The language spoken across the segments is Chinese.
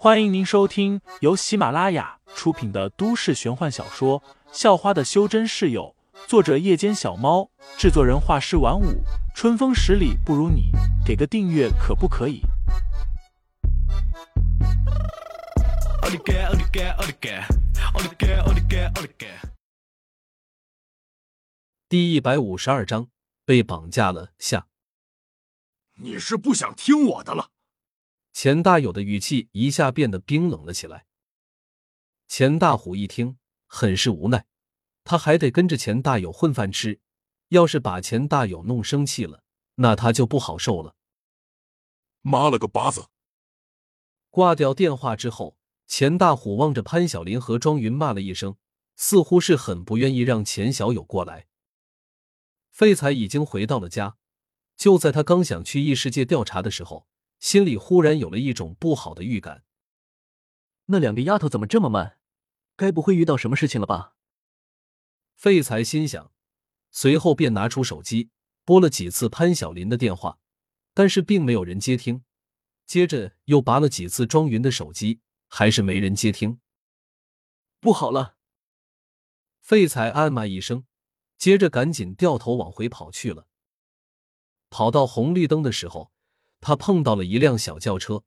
欢迎您收听由喜马拉雅出品的都市玄幻小说《校花的修真室友》，作者：夜间小猫，制作人：画师晚舞，春风十里不如你，给个订阅可不可以？第一百五十二章被绑架了下。你是不想听我的了？钱大有的语气一下变得冰冷了起来。钱大虎一听，很是无奈，他还得跟着钱大有混饭吃，要是把钱大有弄生气了，那他就不好受了。妈了个巴子！挂掉电话之后，钱大虎望着潘晓林和庄云骂了一声，似乎是很不愿意让钱小友过来。废材已经回到了家，就在他刚想去异世界调查的时候。心里忽然有了一种不好的预感。那两个丫头怎么这么慢？该不会遇到什么事情了吧？废材心想，随后便拿出手机拨了几次潘晓林的电话，但是并没有人接听。接着又拔了几次庄云的手机，还是没人接听。不好了！废材暗骂一声，接着赶紧掉头往回跑去了。跑到红绿灯的时候。他碰到了一辆小轿车，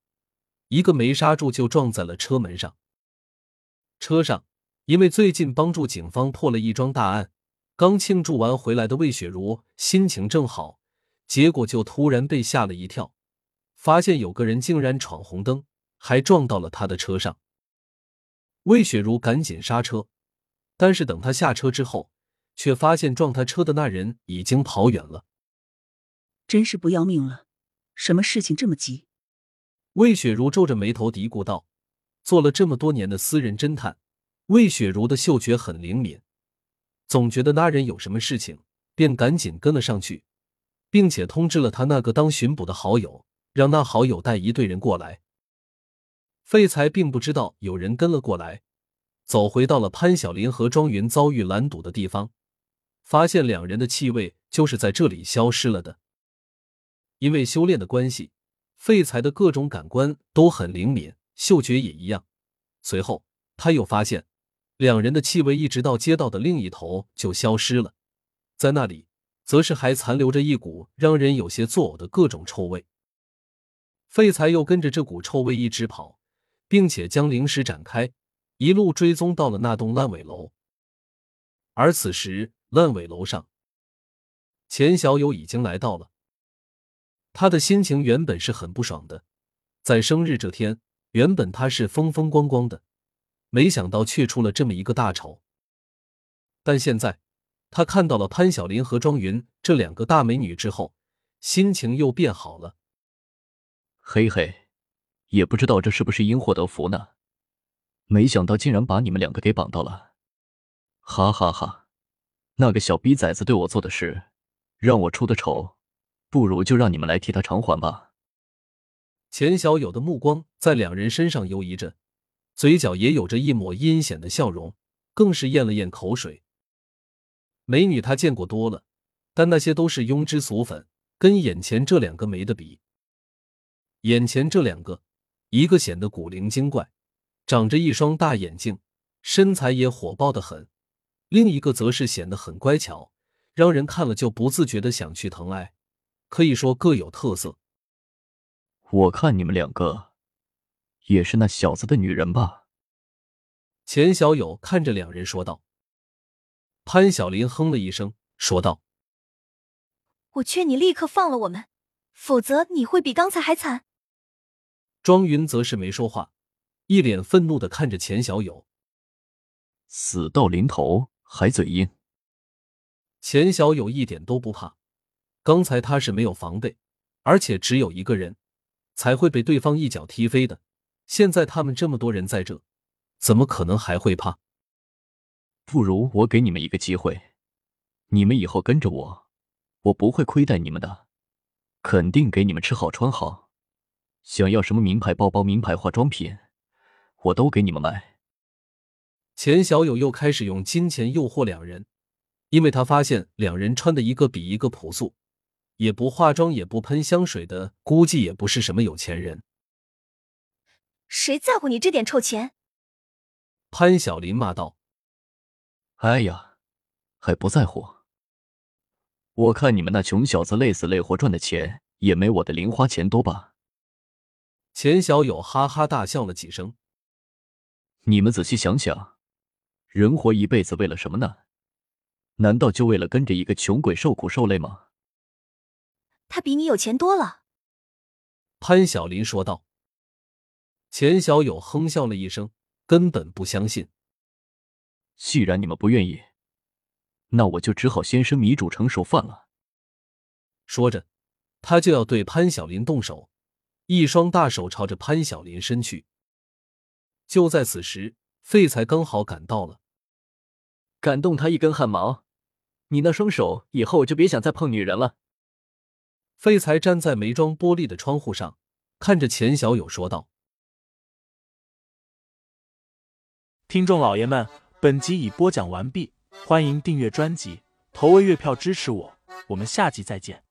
一个没刹住就撞在了车门上。车上因为最近帮助警方破了一桩大案，刚庆祝完回来的魏雪茹心情正好，结果就突然被吓了一跳，发现有个人竟然闯红灯，还撞到了他的车上。魏雪茹赶紧刹车，但是等他下车之后，却发现撞他车的那人已经跑远了。真是不要命了！什么事情这么急？魏雪茹皱着眉头嘀咕道：“做了这么多年的私人侦探，魏雪茹的嗅觉很灵敏，总觉得那人有什么事情，便赶紧跟了上去，并且通知了他那个当巡捕的好友，让那好友带一队人过来。”废材并不知道有人跟了过来，走回到了潘晓林和庄云遭遇拦堵的地方，发现两人的气味就是在这里消失了的。因为修炼的关系，废材的各种感官都很灵敏，嗅觉也一样。随后，他又发现，两人的气味一直到街道的另一头就消失了，在那里，则是还残留着一股让人有些作呕的各种臭味。废材又跟着这股臭味一直跑，并且将灵石展开，一路追踪到了那栋烂尾楼。而此时，烂尾楼上，钱小友已经来到了。他的心情原本是很不爽的，在生日这天，原本他是风风光光的，没想到却出了这么一个大丑。但现在，他看到了潘晓林和庄云这两个大美女之后，心情又变好了。嘿嘿，也不知道这是不是因祸得福呢？没想到竟然把你们两个给绑到了，哈哈哈！那个小逼崽子对我做的事，让我出的丑。不如就让你们来替他偿还吧。钱小友的目光在两人身上游移着，嘴角也有着一抹阴险的笑容，更是咽了咽口水。美女他见过多了，但那些都是庸脂俗粉，跟眼前这两个没得比。眼前这两个，一个显得古灵精怪，长着一双大眼睛，身材也火爆的很；另一个则是显得很乖巧，让人看了就不自觉的想去疼爱。可以说各有特色。我看你们两个也是那小子的女人吧？钱小友看着两人说道。潘晓林哼了一声，说道：“我劝你立刻放了我们，否则你会比刚才还惨。”庄云则是没说话，一脸愤怒的看着钱小友。死到临头还嘴硬。钱小友一点都不怕。刚才他是没有防备，而且只有一个人，才会被对方一脚踢飞的。现在他们这么多人在这，怎么可能还会怕？不如我给你们一个机会，你们以后跟着我，我不会亏待你们的，肯定给你们吃好穿好，想要什么名牌包包、名牌化妆品，我都给你们买。钱小友又开始用金钱诱惑两人，因为他发现两人穿的一个比一个朴素。也不化妆，也不喷香水的，估计也不是什么有钱人。谁在乎你这点臭钱？潘晓林骂道。哎呀，还不在乎？我看你们那穷小子累死累活赚的钱，也没我的零花钱多吧？钱小友哈哈大笑了几声。你们仔细想想，人活一辈子为了什么呢？难道就为了跟着一个穷鬼受苦受累吗？他比你有钱多了。潘晓林说道。钱小友哼笑了一声，根本不相信。既然你们不愿意，那我就只好先生米煮成熟饭了。说着，他就要对潘晓林动手，一双大手朝着潘晓林伸去。就在此时，废材刚好赶到了，敢动他一根汗毛，你那双手以后就别想再碰女人了。废材站在没装玻璃的窗户上，看着钱小友说道。听众老爷们，本集已播讲完毕，欢迎订阅专辑，投喂月票支持我，我们下集再见。